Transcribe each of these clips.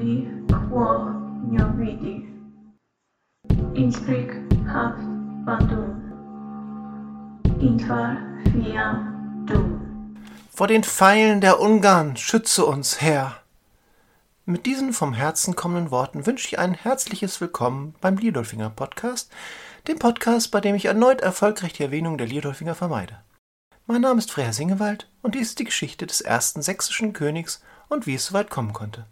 quo vidi. Insprig haft bandum. Intvar fiam dum. Vor den Pfeilen der Ungarn schütze uns, Herr. Mit diesen vom Herzen kommenden Worten wünsche ich ein herzliches Willkommen beim Liedolfinger Podcast, dem Podcast, bei dem ich erneut erfolgreich die Erwähnung der Liedolfinger vermeide. Mein Name ist Freya Singewald und dies ist die Geschichte des ersten sächsischen Königs und wie es so weit kommen konnte.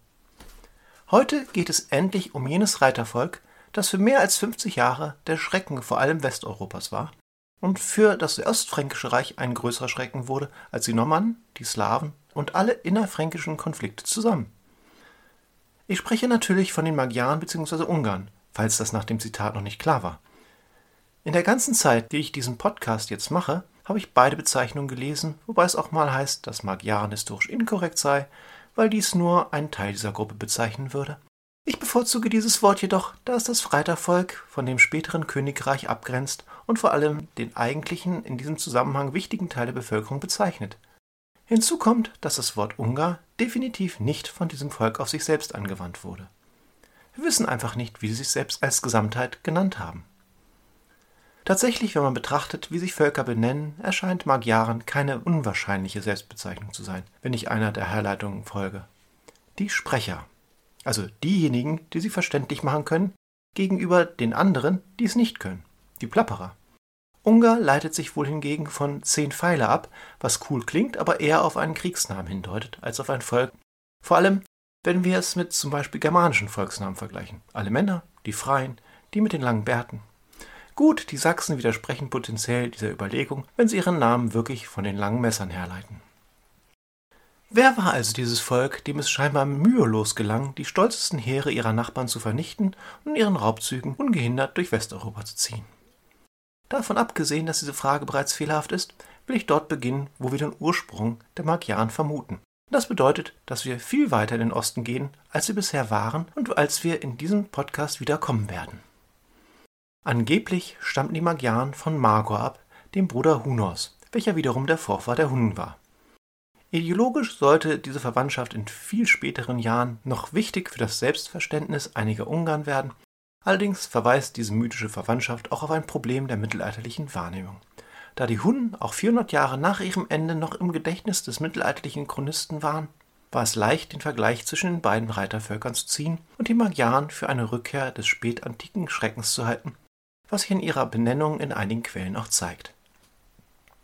Heute geht es endlich um jenes Reitervolk, das für mehr als 50 Jahre der Schrecken vor allem Westeuropas war und für das Ostfränkische Reich ein größerer Schrecken wurde als die Normannen, die Slawen und alle innerfränkischen Konflikte zusammen. Ich spreche natürlich von den Magyaren bzw. Ungarn, falls das nach dem Zitat noch nicht klar war. In der ganzen Zeit, die ich diesen Podcast jetzt mache, habe ich beide Bezeichnungen gelesen, wobei es auch mal heißt, dass Magyaren historisch inkorrekt sei weil dies nur einen Teil dieser Gruppe bezeichnen würde. Ich bevorzuge dieses Wort jedoch, da es das Freitervolk von dem späteren Königreich abgrenzt und vor allem den eigentlichen, in diesem Zusammenhang wichtigen Teil der Bevölkerung bezeichnet. Hinzu kommt, dass das Wort Ungar definitiv nicht von diesem Volk auf sich selbst angewandt wurde. Wir wissen einfach nicht, wie sie sich selbst als Gesamtheit genannt haben. Tatsächlich, wenn man betrachtet, wie sich Völker benennen, erscheint Magyaren keine unwahrscheinliche Selbstbezeichnung zu sein, wenn ich einer der Herleitungen folge. Die Sprecher, also diejenigen, die sie verständlich machen können, gegenüber den anderen, die es nicht können, die Plapperer. Ungar leitet sich wohl hingegen von zehn Pfeile ab, was cool klingt, aber eher auf einen Kriegsnamen hindeutet als auf ein Volk. Vor allem, wenn wir es mit zum Beispiel germanischen Volksnamen vergleichen. Alle Männer, die Freien, die mit den langen Bärten, Gut, die Sachsen widersprechen potenziell dieser Überlegung, wenn sie ihren Namen wirklich von den langen Messern herleiten. Wer war also dieses Volk, dem es scheinbar mühelos gelang, die stolzesten Heere ihrer Nachbarn zu vernichten und ihren Raubzügen ungehindert durch Westeuropa zu ziehen? Davon abgesehen, dass diese Frage bereits fehlerhaft ist, will ich dort beginnen, wo wir den Ursprung der Magyaren vermuten. Das bedeutet, dass wir viel weiter in den Osten gehen, als wir bisher waren und als wir in diesem Podcast wieder kommen werden. Angeblich stammten die Magyaren von Magor ab, dem Bruder Hunors, welcher wiederum der Vorfahr der Hunnen war. Ideologisch sollte diese Verwandtschaft in viel späteren Jahren noch wichtig für das Selbstverständnis einiger Ungarn werden, allerdings verweist diese mythische Verwandtschaft auch auf ein Problem der mittelalterlichen Wahrnehmung. Da die Hunnen auch 400 Jahre nach ihrem Ende noch im Gedächtnis des mittelalterlichen Chronisten waren, war es leicht, den Vergleich zwischen den beiden Reitervölkern zu ziehen und die Magyaren für eine Rückkehr des spätantiken Schreckens zu halten, was sich in ihrer Benennung in einigen Quellen auch zeigt.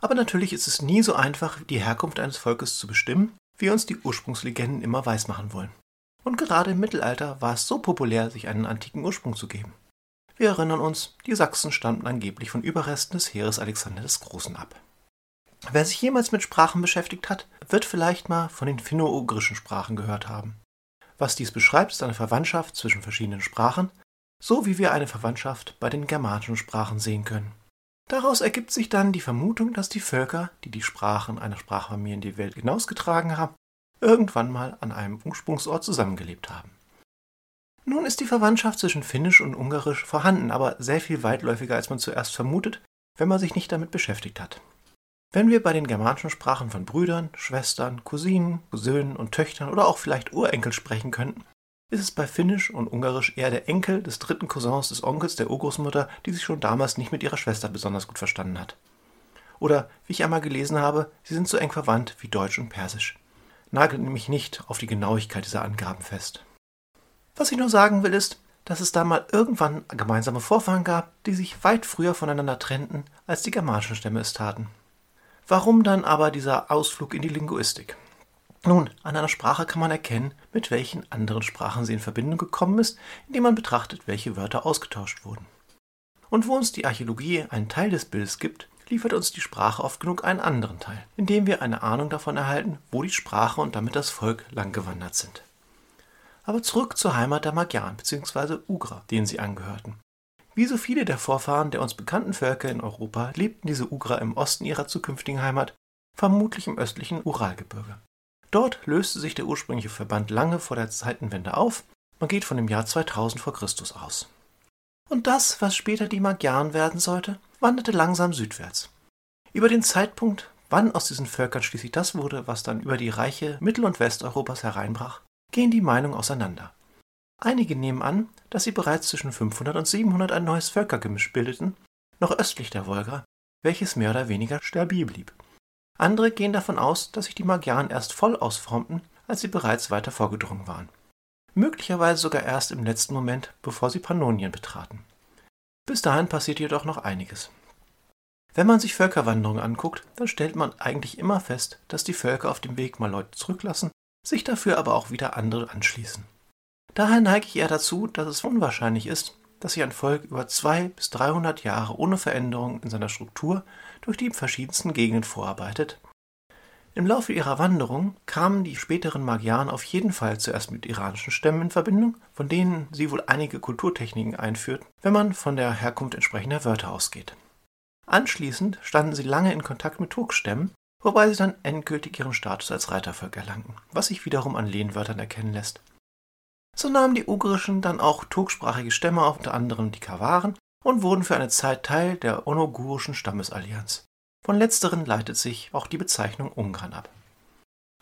Aber natürlich ist es nie so einfach, die Herkunft eines Volkes zu bestimmen, wie uns die Ursprungslegenden immer weismachen wollen. Und gerade im Mittelalter war es so populär, sich einen antiken Ursprung zu geben. Wir erinnern uns, die Sachsen stammten angeblich von Überresten des Heeres Alexander des Großen ab. Wer sich jemals mit Sprachen beschäftigt hat, wird vielleicht mal von den finno-ugrischen Sprachen gehört haben. Was dies beschreibt, ist eine Verwandtschaft zwischen verschiedenen Sprachen, so wie wir eine Verwandtschaft bei den germanischen Sprachen sehen können. Daraus ergibt sich dann die Vermutung, dass die Völker, die die Sprachen einer Sprachfamilie in die Welt hinausgetragen haben, irgendwann mal an einem Ursprungsort zusammengelebt haben. Nun ist die Verwandtschaft zwischen Finnisch und Ungarisch vorhanden, aber sehr viel weitläufiger, als man zuerst vermutet, wenn man sich nicht damit beschäftigt hat. Wenn wir bei den germanischen Sprachen von Brüdern, Schwestern, Cousinen, Söhnen und Töchtern oder auch vielleicht Urenkel sprechen könnten, ist es bei Finnisch und Ungarisch eher der Enkel des dritten Cousins des Onkels der Urgroßmutter, die sich schon damals nicht mit ihrer Schwester besonders gut verstanden hat. Oder, wie ich einmal gelesen habe, sie sind so eng verwandt wie Deutsch und Persisch. Nagelt nämlich nicht auf die Genauigkeit dieser Angaben fest. Was ich nur sagen will ist, dass es da mal irgendwann gemeinsame Vorfahren gab, die sich weit früher voneinander trennten, als die germanischen Stämme es taten. Warum dann aber dieser Ausflug in die Linguistik? Nun, an einer Sprache kann man erkennen, mit welchen anderen Sprachen sie in Verbindung gekommen ist, indem man betrachtet, welche Wörter ausgetauscht wurden. Und wo uns die Archäologie einen Teil des Bildes gibt, liefert uns die Sprache oft genug einen anderen Teil, indem wir eine Ahnung davon erhalten, wo die Sprache und damit das Volk langgewandert sind. Aber zurück zur Heimat der Magyaren bzw. Ugra, denen sie angehörten. Wie so viele der Vorfahren der uns bekannten Völker in Europa lebten diese Ugra im Osten ihrer zukünftigen Heimat, vermutlich im östlichen Uralgebirge. Dort löste sich der ursprüngliche Verband lange vor der Zeitenwende auf, man geht von dem Jahr 2000 vor Christus aus. Und das, was später die Magyaren werden sollte, wanderte langsam südwärts. Über den Zeitpunkt, wann aus diesen Völkern schließlich das wurde, was dann über die Reiche Mittel- und Westeuropas hereinbrach, gehen die Meinungen auseinander. Einige nehmen an, dass sie bereits zwischen 500 und 700 ein neues Völkergemisch bildeten, noch östlich der Wolga, welches mehr oder weniger stabil blieb. Andere gehen davon aus, dass sich die Magyaren erst voll ausformten, als sie bereits weiter vorgedrungen waren. Möglicherweise sogar erst im letzten Moment, bevor sie Pannonien betraten. Bis dahin passiert jedoch noch einiges. Wenn man sich Völkerwanderungen anguckt, dann stellt man eigentlich immer fest, dass die Völker auf dem Weg mal Leute zurücklassen, sich dafür aber auch wieder andere anschließen. Daher neige ich eher dazu, dass es unwahrscheinlich ist, dass sich ein Volk über 200 bis 300 Jahre ohne Veränderung in seiner Struktur durch die verschiedensten Gegenden vorarbeitet. Im Laufe ihrer Wanderung kamen die späteren Magyaren auf jeden Fall zuerst mit iranischen Stämmen in Verbindung, von denen sie wohl einige Kulturtechniken einführten, wenn man von der Herkunft entsprechender Wörter ausgeht. Anschließend standen sie lange in Kontakt mit Turkstämmen, wobei sie dann endgültig ihren Status als Reitervolk erlangten, was sich wiederum an Lehnwörtern erkennen lässt. So nahmen die ugrischen dann auch turksprachige Stämme, unter anderem die Kawaren, und wurden für eine Zeit Teil der onogurischen Stammesallianz. Von letzteren leitet sich auch die Bezeichnung Ungarn ab.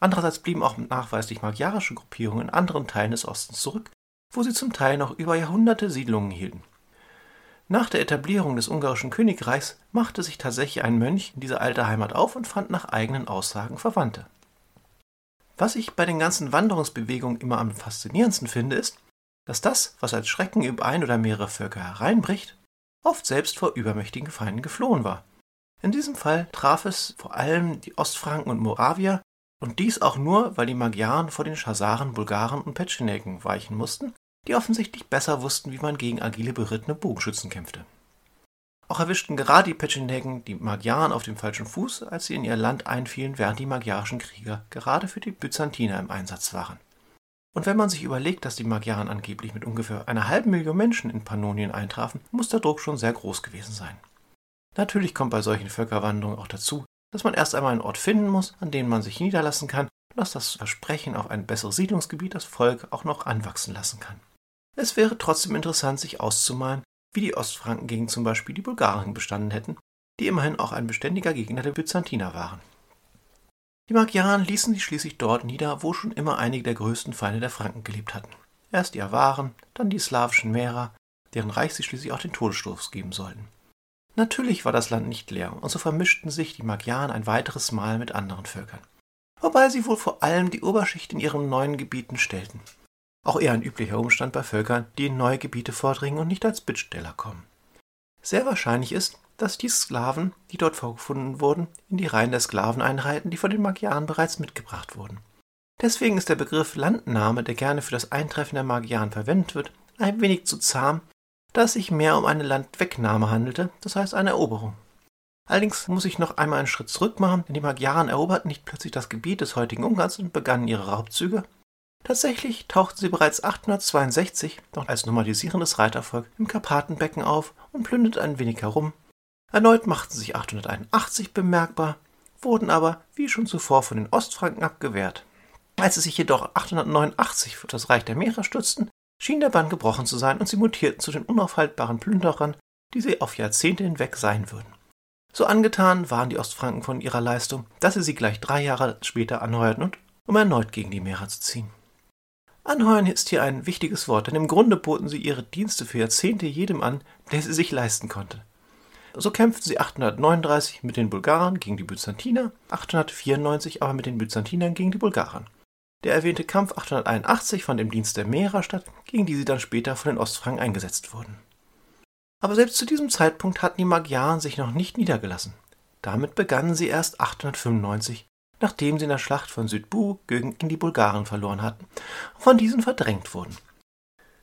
Andererseits blieben auch nachweislich magyarische Gruppierungen in anderen Teilen des Ostens zurück, wo sie zum Teil noch über Jahrhunderte Siedlungen hielten. Nach der Etablierung des ungarischen Königreichs machte sich tatsächlich ein Mönch in diese alte Heimat auf und fand nach eigenen Aussagen Verwandte. Was ich bei den ganzen Wanderungsbewegungen immer am faszinierendsten finde, ist, dass das, was als Schrecken über ein oder mehrere Völker hereinbricht, oft selbst vor übermächtigen Feinden geflohen war. In diesem Fall traf es vor allem die Ostfranken und Moravier, und dies auch nur, weil die Magyaren vor den Schasaren, Bulgaren und Petschenegen weichen mussten, die offensichtlich besser wussten, wie man gegen agile berittene Bogenschützen kämpfte. Auch erwischten gerade die Petschenegen die Magyaren auf dem falschen Fuß, als sie in ihr Land einfielen, während die magyarischen Krieger gerade für die Byzantiner im Einsatz waren. Und wenn man sich überlegt, dass die Magyaren angeblich mit ungefähr einer halben Million Menschen in Pannonien eintrafen, muss der Druck schon sehr groß gewesen sein. Natürlich kommt bei solchen Völkerwanderungen auch dazu, dass man erst einmal einen Ort finden muss, an dem man sich niederlassen kann und dass das Versprechen auf ein besseres Siedlungsgebiet das Volk auch noch anwachsen lassen kann. Es wäre trotzdem interessant, sich auszumalen, wie die Ostfranken gegen zum Beispiel die Bulgaren bestanden hätten, die immerhin auch ein beständiger Gegner der Byzantiner waren. Die Magyaren ließen sich schließlich dort nieder, wo schon immer einige der größten Feinde der Franken gelebt hatten. Erst die Awaren, dann die slawischen Mährer, deren Reich sie schließlich auch den Todesstoß geben sollten. Natürlich war das Land nicht leer, und so vermischten sich die Magyaren ein weiteres Mal mit anderen Völkern. Wobei sie wohl vor allem die Oberschicht in ihren neuen Gebieten stellten. Auch eher ein üblicher Umstand bei Völkern, die in neue Gebiete vordringen und nicht als Bittsteller kommen. Sehr wahrscheinlich ist, dass die Sklaven, die dort vorgefunden wurden, in die Reihen der Sklaven einreihten, die von den Magyaren bereits mitgebracht wurden. Deswegen ist der Begriff Landnahme, der gerne für das Eintreffen der Magyaren verwendet wird, ein wenig zu zahm, da es sich mehr um eine Landwegnahme handelte, das heißt eine Eroberung. Allerdings muss ich noch einmal einen Schritt zurück machen, denn die Magyaren eroberten nicht plötzlich das Gebiet des heutigen Ungarns und begannen ihre Raubzüge, Tatsächlich tauchten sie bereits 862 noch als normalisierendes Reitervolk im Karpatenbecken auf und plünderten ein wenig herum. Erneut machten sich 881 bemerkbar, wurden aber, wie schon zuvor, von den Ostfranken abgewehrt. Als sie sich jedoch 889 für das Reich der Meere stützten, schien der Bann gebrochen zu sein und sie mutierten zu den unaufhaltbaren Plünderern, die sie auf Jahrzehnte hinweg sein würden. So angetan waren die Ostfranken von ihrer Leistung, dass sie sie gleich drei Jahre später anheuerten, um erneut gegen die Meere zu ziehen. Anheuern ist hier ein wichtiges Wort, denn im Grunde boten sie ihre Dienste für Jahrzehnte jedem an, der sie sich leisten konnte. So kämpften sie 839 mit den Bulgaren gegen die Byzantiner, 894 aber mit den Byzantinern gegen die Bulgaren. Der erwähnte Kampf 881 fand im Dienst der Mehrer statt, gegen die sie dann später von den Ostfranken eingesetzt wurden. Aber selbst zu diesem Zeitpunkt hatten die Magyaren sich noch nicht niedergelassen. Damit begannen sie erst 895 nachdem sie in der Schlacht von Südbu gegen die Bulgaren verloren hatten und von diesen verdrängt wurden.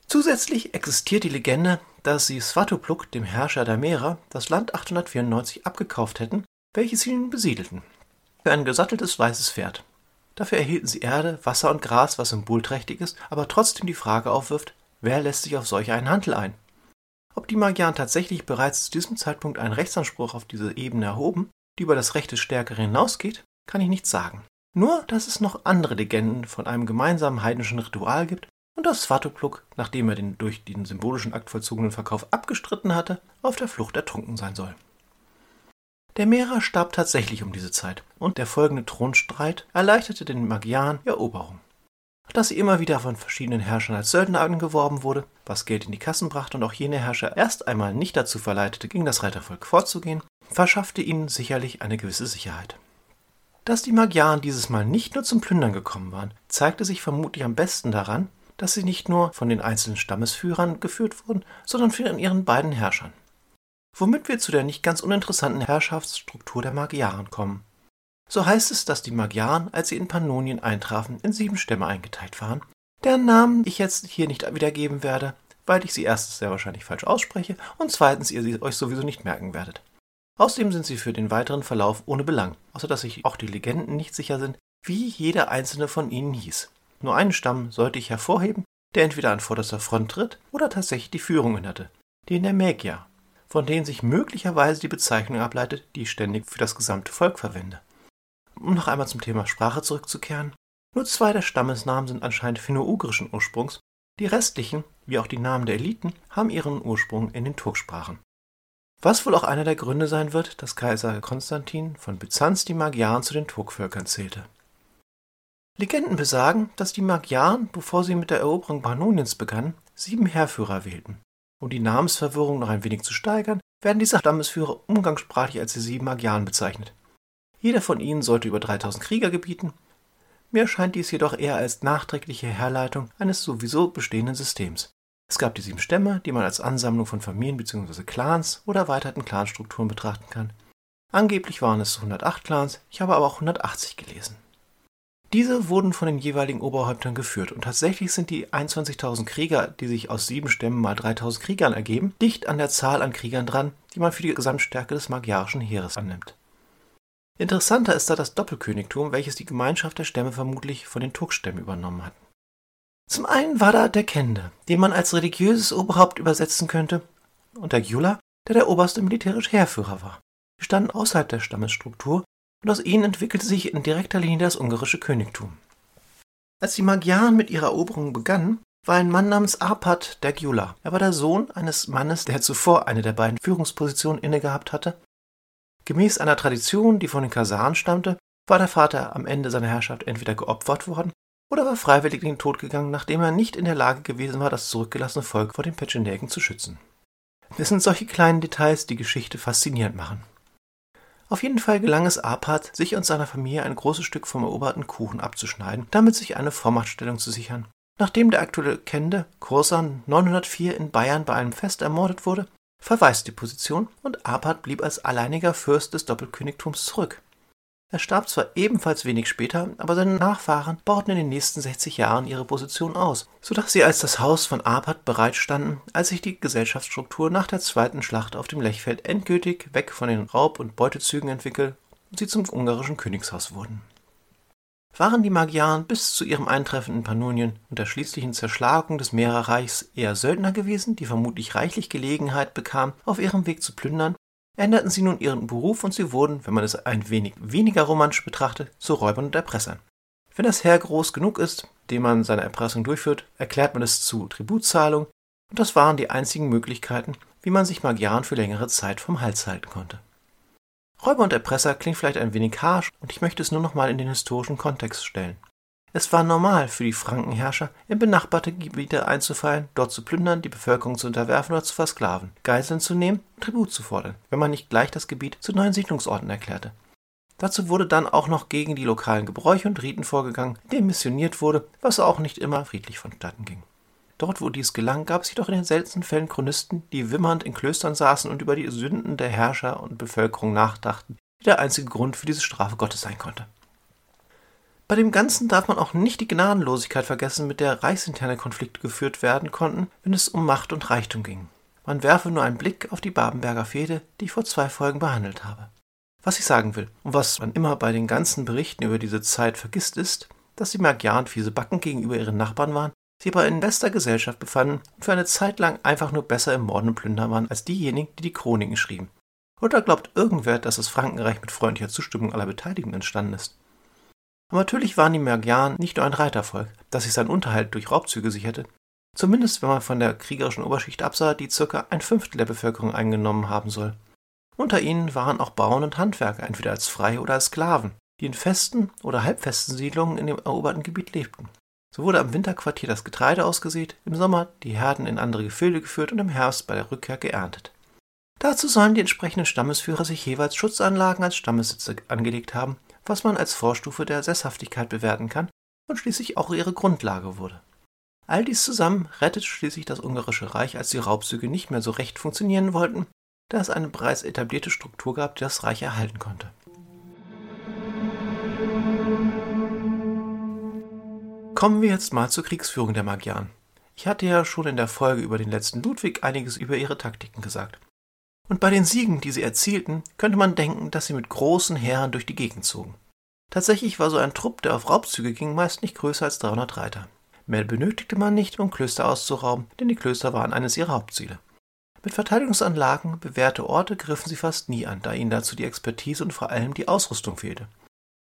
Zusätzlich existiert die Legende, dass sie Svatopluk, dem Herrscher der Meere, das Land 894 abgekauft hätten, welches sie nun besiedelten. Für ein gesatteltes weißes Pferd. Dafür erhielten sie Erde, Wasser und Gras, was symbolträchtig ist, aber trotzdem die Frage aufwirft, wer lässt sich auf solch einen Handel ein? Ob die Magyaren tatsächlich bereits zu diesem Zeitpunkt einen Rechtsanspruch auf diese Ebene erhoben, die über das Recht des Stärkeren hinausgeht, kann ich nicht sagen. Nur, dass es noch andere Legenden von einem gemeinsamen heidnischen Ritual gibt und dass Svatopluk, nachdem er den durch den symbolischen Akt vollzogenen Verkauf abgestritten hatte, auf der Flucht ertrunken sein soll. Der Mehrer starb tatsächlich um diese Zeit und der folgende Thronstreit erleichterte den Magyaren Eroberung. dass sie immer wieder von verschiedenen Herrschern als Söldner angeworben wurde, was Geld in die Kassen brachte und auch jene Herrscher erst einmal nicht dazu verleitete, gegen das Reitervolk vorzugehen, verschaffte ihnen sicherlich eine gewisse Sicherheit. Dass die Magyaren dieses Mal nicht nur zum Plündern gekommen waren, zeigte sich vermutlich am besten daran, dass sie nicht nur von den einzelnen Stammesführern geführt wurden, sondern von ihren beiden Herrschern. Womit wir zu der nicht ganz uninteressanten Herrschaftsstruktur der Magyaren kommen. So heißt es, dass die Magyaren, als sie in Pannonien eintrafen, in sieben Stämme eingeteilt waren, deren Namen ich jetzt hier nicht wiedergeben werde, weil ich sie erstens sehr wahrscheinlich falsch ausspreche und zweitens ihr sie euch sowieso nicht merken werdet. Außerdem sind sie für den weiteren Verlauf ohne Belang, außer dass sich auch die Legenden nicht sicher sind, wie jeder einzelne von ihnen hieß. Nur einen Stamm sollte ich hervorheben, der entweder an vorderster Front tritt oder tatsächlich die Führung innehatte, den der Magier, von denen sich möglicherweise die Bezeichnung ableitet, die ich ständig für das gesamte Volk verwende. Um noch einmal zum Thema Sprache zurückzukehren, nur zwei der Stammesnamen sind anscheinend finno-ugrischen Ursprungs, die restlichen, wie auch die Namen der Eliten, haben ihren Ursprung in den Turksprachen. Was wohl auch einer der Gründe sein wird, dass Kaiser Konstantin von Byzanz die Magyaren zu den Turkvölkern zählte. Legenden besagen, dass die Magyaren, bevor sie mit der Eroberung Pannoniens begannen, sieben Heerführer wählten. Um die Namensverwirrung noch ein wenig zu steigern, werden diese Stammesführer umgangssprachlich als die sieben Magyaren bezeichnet. Jeder von ihnen sollte über 3000 Krieger gebieten. Mir erscheint dies jedoch eher als nachträgliche Herleitung eines sowieso bestehenden Systems. Es gab die sieben Stämme, die man als Ansammlung von Familien bzw. Clans oder erweiterten Clanstrukturen betrachten kann. Angeblich waren es 108 Clans, ich habe aber auch 180 gelesen. Diese wurden von den jeweiligen Oberhäuptern geführt und tatsächlich sind die 21.000 Krieger, die sich aus sieben Stämmen mal 3.000 Kriegern ergeben, dicht an der Zahl an Kriegern dran, die man für die Gesamtstärke des magyarischen Heeres annimmt. Interessanter ist da das Doppelkönigtum, welches die Gemeinschaft der Stämme vermutlich von den Turkstämmen übernommen hat. Zum einen war da der Kende, den man als religiöses Oberhaupt übersetzen könnte, und der Gyula, der der oberste militärische Heerführer war. Sie standen außerhalb der Stammesstruktur und aus ihnen entwickelte sich in direkter Linie das ungarische Königtum. Als die Magyaren mit ihrer Eroberung begannen, war ein Mann namens Arpad der Gyula. Er war der Sohn eines Mannes, der zuvor eine der beiden Führungspositionen innegehabt hatte Gemäß einer Tradition, die von den Kasaren stammte, war der Vater am Ende seiner Herrschaft entweder geopfert worden oder war freiwillig in den Tod gegangen, nachdem er nicht in der Lage gewesen war, das zurückgelassene Volk vor den Petschenägen zu schützen. Es sind solche kleinen Details, die Geschichte faszinierend machen. Auf jeden Fall gelang es Arpad, sich und seiner Familie ein großes Stück vom eroberten Kuchen abzuschneiden, damit sich eine Vormachtstellung zu sichern. Nachdem der aktuelle Kende Kursan 904 in Bayern bei einem Fest ermordet wurde, verweist die Position und Arpad blieb als alleiniger Fürst des Doppelkönigtums zurück. Er starb zwar ebenfalls wenig später, aber seine Nachfahren bauten in den nächsten 60 Jahren ihre Position aus, so dass sie als das Haus von Arpad bereitstanden, als sich die Gesellschaftsstruktur nach der zweiten Schlacht auf dem Lechfeld endgültig weg von den Raub- und Beutezügen entwickelt und sie zum ungarischen Königshaus wurden. Waren die Magyaren bis zu ihrem Eintreffen in Pannonien und der schließlichen Zerschlagung des Mehrerreichs eher Söldner gewesen, die vermutlich reichlich Gelegenheit bekamen, auf ihrem Weg zu plündern, änderten sie nun ihren Beruf und sie wurden, wenn man es ein wenig weniger romantisch betrachtet, zu Räubern und Erpressern. Wenn das Heer groß genug ist, dem man seine Erpressung durchführt, erklärt man es zu Tributzahlung, und das waren die einzigen Möglichkeiten, wie man sich Magyaren für längere Zeit vom Hals halten konnte. Räuber und Erpresser klingt vielleicht ein wenig harsch und ich möchte es nur noch mal in den historischen Kontext stellen. Es war normal für die Frankenherrscher, in benachbarte Gebiete einzufallen, dort zu plündern, die Bevölkerung zu unterwerfen oder zu versklaven, Geiseln zu nehmen und Tribut zu fordern, wenn man nicht gleich das Gebiet zu neuen Siedlungsorten erklärte. Dazu wurde dann auch noch gegen die lokalen Gebräuche und Riten vorgegangen, indem missioniert wurde, was auch nicht immer friedlich vonstatten ging. Dort, wo dies gelang, gab es jedoch in den seltensten Fällen Chronisten, die wimmernd in Klöstern saßen und über die Sünden der Herrscher und Bevölkerung nachdachten, die der einzige Grund für diese Strafe Gottes sein konnte. Bei dem Ganzen darf man auch nicht die Gnadenlosigkeit vergessen, mit der reichsinterne Konflikte geführt werden konnten, wenn es um Macht und Reichtum ging. Man werfe nur einen Blick auf die Babenberger Fehde, die ich vor zwei Folgen behandelt habe. Was ich sagen will, und was man immer bei den ganzen Berichten über diese Zeit vergisst, ist, dass die Magyaren fiese Backen gegenüber ihren Nachbarn waren sich aber in bester Gesellschaft befanden und für eine Zeit lang einfach nur besser im Morden und Plündern waren als diejenigen, die die Chroniken schrieben. Oder glaubt irgendwer, dass das Frankenreich mit freundlicher Zustimmung aller Beteiligten entstanden ist? Aber natürlich waren die Magyaren nicht nur ein Reitervolk, das sich seinen Unterhalt durch Raubzüge sicherte, zumindest wenn man von der kriegerischen Oberschicht absah, die circa ein Fünftel der Bevölkerung eingenommen haben soll. Unter ihnen waren auch Bauern und Handwerker, entweder als Freie oder als Sklaven, die in festen oder halbfesten Siedlungen in dem eroberten Gebiet lebten. So wurde am Winterquartier das Getreide ausgesät, im Sommer die Herden in andere Gefilde geführt und im Herbst bei der Rückkehr geerntet. Dazu sollen die entsprechenden Stammesführer sich jeweils Schutzanlagen als Stammessitze angelegt haben, was man als Vorstufe der Sesshaftigkeit bewerten kann und schließlich auch ihre Grundlage wurde. All dies zusammen rettet schließlich das Ungarische Reich, als die Raubzüge nicht mehr so recht funktionieren wollten, da es eine bereits etablierte Struktur gab, die das Reich erhalten konnte. Kommen wir jetzt mal zur Kriegsführung der Magyaren. Ich hatte ja schon in der Folge über den letzten Ludwig einiges über ihre Taktiken gesagt. Und bei den Siegen, die sie erzielten, könnte man denken, dass sie mit großen Heeren durch die Gegend zogen. Tatsächlich war so ein Trupp, der auf Raubzüge ging, meist nicht größer als 300 Reiter. Mehr benötigte man nicht, um Klöster auszurauben, denn die Klöster waren eines ihrer Hauptziele. Mit Verteidigungsanlagen bewährte Orte griffen sie fast nie an, da ihnen dazu die Expertise und vor allem die Ausrüstung fehlte.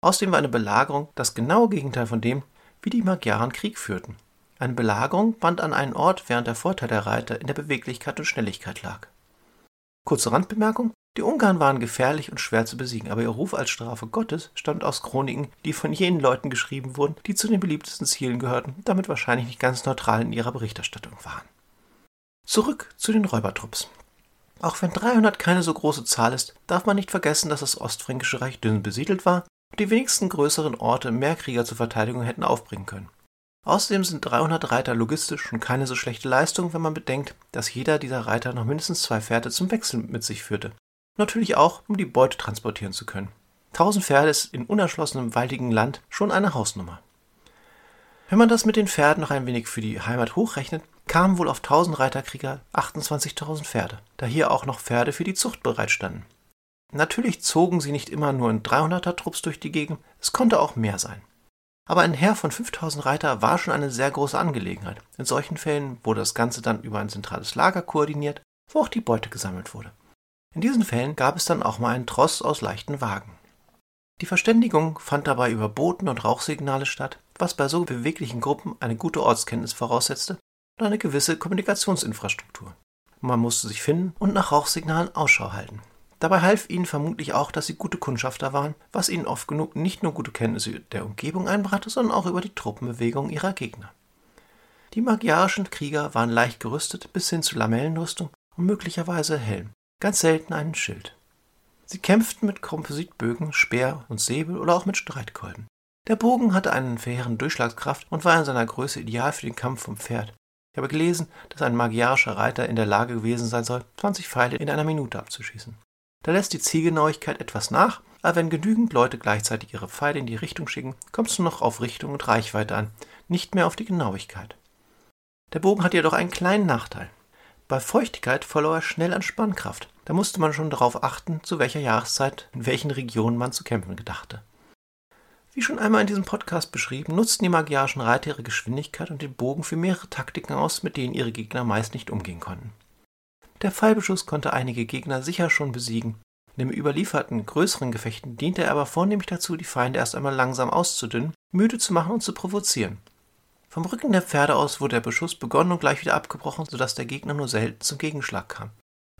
Außerdem war eine Belagerung das genaue Gegenteil von dem, wie die Magyaren Krieg führten. Eine Belagerung band an einen Ort, während der Vorteil der Reiter in der Beweglichkeit und Schnelligkeit lag. Kurze Randbemerkung: Die Ungarn waren gefährlich und schwer zu besiegen, aber ihr Ruf als Strafe Gottes stammt aus Chroniken, die von jenen Leuten geschrieben wurden, die zu den beliebtesten Zielen gehörten und damit wahrscheinlich nicht ganz neutral in ihrer Berichterstattung waren. Zurück zu den Räubertrupps. Auch wenn 300 keine so große Zahl ist, darf man nicht vergessen, dass das Ostfränkische Reich dünn besiedelt war die wenigsten größeren Orte mehr Krieger zur Verteidigung hätten aufbringen können. Außerdem sind 300 Reiter logistisch schon keine so schlechte Leistung, wenn man bedenkt, dass jeder dieser Reiter noch mindestens zwei Pferde zum Wechsel mit sich führte. Natürlich auch, um die Beute transportieren zu können. 1000 Pferde ist in unerschlossenem waldigen Land schon eine Hausnummer. Wenn man das mit den Pferden noch ein wenig für die Heimat hochrechnet, kamen wohl auf 1000 Reiterkrieger 28.000 Pferde, da hier auch noch Pferde für die Zucht bereitstanden. Natürlich zogen sie nicht immer nur in 300er Trupps durch die Gegend, es konnte auch mehr sein. Aber ein Heer von 5000 Reiter war schon eine sehr große Angelegenheit. In solchen Fällen wurde das Ganze dann über ein zentrales Lager koordiniert, wo auch die Beute gesammelt wurde. In diesen Fällen gab es dann auch mal einen Tross aus leichten Wagen. Die Verständigung fand dabei über Boten und Rauchsignale statt, was bei so beweglichen Gruppen eine gute Ortskenntnis voraussetzte und eine gewisse Kommunikationsinfrastruktur. Man musste sich finden und nach Rauchsignalen Ausschau halten. Dabei half ihnen vermutlich auch, dass sie gute Kundschafter waren, was ihnen oft genug nicht nur gute Kenntnisse der Umgebung einbrachte, sondern auch über die Truppenbewegung ihrer Gegner. Die magyarischen Krieger waren leicht gerüstet bis hin zu Lamellenrüstung und möglicherweise Helm, ganz selten einen Schild. Sie kämpften mit Kompositbögen, Speer und Säbel oder auch mit Streitkolben. Der Bogen hatte eine verheerende Durchschlagskraft und war in seiner Größe ideal für den Kampf vom Pferd. Ich habe gelesen, dass ein magyarischer Reiter in der Lage gewesen sein soll, 20 Pfeile in einer Minute abzuschießen. Da lässt die Zielgenauigkeit etwas nach, aber wenn genügend Leute gleichzeitig ihre Pfeile in die Richtung schicken, kommt es nur noch auf Richtung und Reichweite an, nicht mehr auf die Genauigkeit. Der Bogen hat jedoch einen kleinen Nachteil. Bei Feuchtigkeit verlor er schnell an Spannkraft. Da musste man schon darauf achten, zu welcher Jahreszeit in welchen Regionen man zu kämpfen gedachte. Wie schon einmal in diesem Podcast beschrieben, nutzten die magiarischen Reiter ihre Geschwindigkeit und den Bogen für mehrere Taktiken aus, mit denen ihre Gegner meist nicht umgehen konnten. Der Pfeilbeschuss konnte einige Gegner sicher schon besiegen. In den überlieferten größeren Gefechten diente er aber vornehmlich dazu, die Feinde erst einmal langsam auszudünnen, müde zu machen und zu provozieren. Vom Rücken der Pferde aus wurde der Beschuss begonnen und gleich wieder abgebrochen, sodass der Gegner nur selten zum Gegenschlag kam.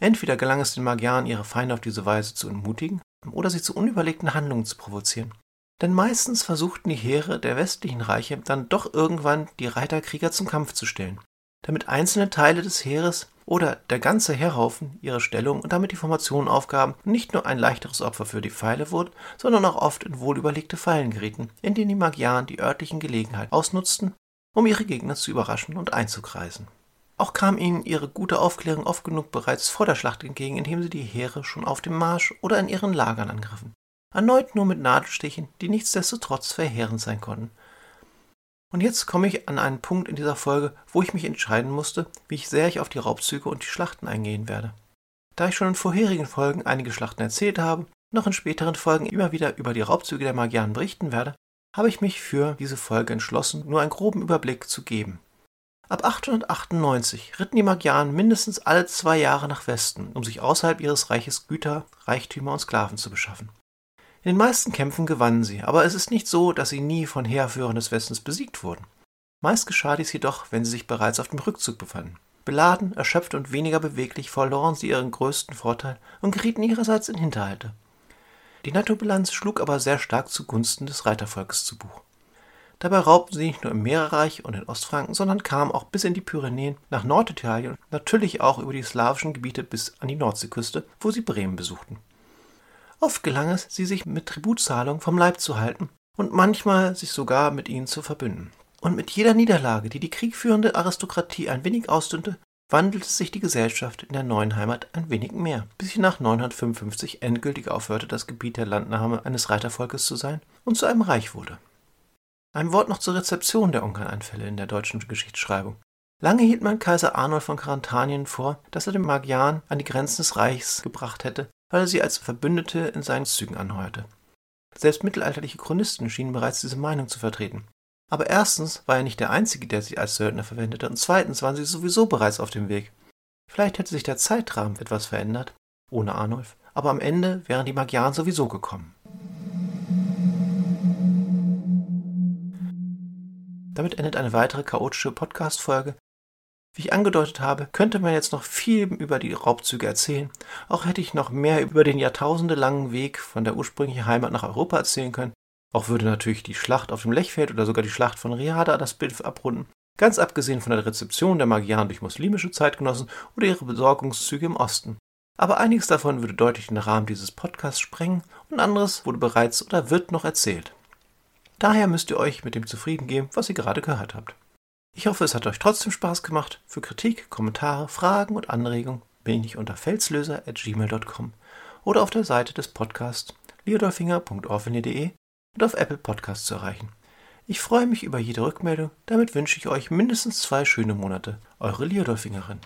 Entweder gelang es den Magyaren, ihre Feinde auf diese Weise zu entmutigen, oder sie zu unüberlegten Handlungen zu provozieren. Denn meistens versuchten die Heere der westlichen Reiche dann doch irgendwann die Reiterkrieger zum Kampf zu stellen, damit einzelne Teile des Heeres oder der ganze Heerhaufen ihre Stellung und damit die Formation aufgaben nicht nur ein leichteres Opfer für die Pfeile wurden, sondern auch oft in wohlüberlegte Fallen gerieten, in denen die Magyaren die örtlichen Gelegenheiten ausnutzten, um ihre Gegner zu überraschen und einzukreisen. Auch kam ihnen ihre gute Aufklärung oft genug bereits vor der Schlacht entgegen, indem sie die Heere schon auf dem Marsch oder in ihren Lagern angriffen. Erneut nur mit Nadelstichen, die nichtsdestotrotz verheerend sein konnten, und jetzt komme ich an einen Punkt in dieser Folge, wo ich mich entscheiden musste, wie sehr ich auf die Raubzüge und die Schlachten eingehen werde. Da ich schon in vorherigen Folgen einige Schlachten erzählt habe, noch in späteren Folgen immer wieder über die Raubzüge der Magyaren berichten werde, habe ich mich für diese Folge entschlossen, nur einen groben Überblick zu geben. Ab 898 ritten die Magyaren mindestens alle zwei Jahre nach Westen, um sich außerhalb ihres Reiches Güter, Reichtümer und Sklaven zu beschaffen. In den meisten Kämpfen gewannen sie, aber es ist nicht so, dass sie nie von Heerführern des Westens besiegt wurden. Meist geschah dies jedoch, wenn sie sich bereits auf dem Rückzug befanden. Beladen, erschöpft und weniger beweglich verloren sie ihren größten Vorteil und gerieten ihrerseits in Hinterhalte. Die Nettobilanz schlug aber sehr stark zugunsten des Reitervolkes zu Buch. Dabei raubten sie nicht nur im Meerreich und in Ostfranken, sondern kamen auch bis in die Pyrenäen, nach Norditalien natürlich auch über die slawischen Gebiete bis an die Nordseeküste, wo sie Bremen besuchten. Oft gelang es, sie sich mit Tributzahlung vom Leib zu halten und manchmal sich sogar mit ihnen zu verbünden. Und mit jeder Niederlage, die die kriegführende Aristokratie ein wenig ausdünnte, wandelte sich die Gesellschaft in der neuen Heimat ein wenig mehr, bis sie nach 955 endgültig aufhörte, das Gebiet der Landnahme eines Reitervolkes zu sein und zu einem Reich wurde. Ein Wort noch zur Rezeption der Ungarneinfälle in der deutschen Geschichtsschreibung. Lange hielt man Kaiser Arnold von Karantanien vor, dass er den Magyaren an die Grenzen des Reichs gebracht hätte, weil er sie als Verbündete in seinen Zügen anheuerte. Selbst mittelalterliche Chronisten schienen bereits diese Meinung zu vertreten. Aber erstens war er nicht der Einzige, der sie als Söldner verwendete, und zweitens waren sie sowieso bereits auf dem Weg. Vielleicht hätte sich der Zeitrahmen etwas verändert, ohne Arnulf, aber am Ende wären die Magyaren sowieso gekommen. Damit endet eine weitere chaotische Podcast-Folge. Wie ich angedeutet habe, könnte man jetzt noch viel über die Raubzüge erzählen. Auch hätte ich noch mehr über den jahrtausendelangen Weg von der ursprünglichen Heimat nach Europa erzählen können. Auch würde natürlich die Schlacht auf dem Lechfeld oder sogar die Schlacht von Riada das Bild abrunden. Ganz abgesehen von der Rezeption der Magyaren durch muslimische Zeitgenossen oder ihre Besorgungszüge im Osten. Aber einiges davon würde deutlich den Rahmen dieses Podcasts sprengen und anderes wurde bereits oder wird noch erzählt. Daher müsst ihr euch mit dem zufrieden geben, was ihr gerade gehört habt. Ich hoffe, es hat euch trotzdem Spaß gemacht. Für Kritik, Kommentare, Fragen und Anregungen bin ich unter felslöser.gmail.com oder auf der Seite des Podcasts liodolfinger.orphanie.de und auf Apple Podcasts zu erreichen. Ich freue mich über jede Rückmeldung. Damit wünsche ich euch mindestens zwei schöne Monate. Eure Liodolfingerin.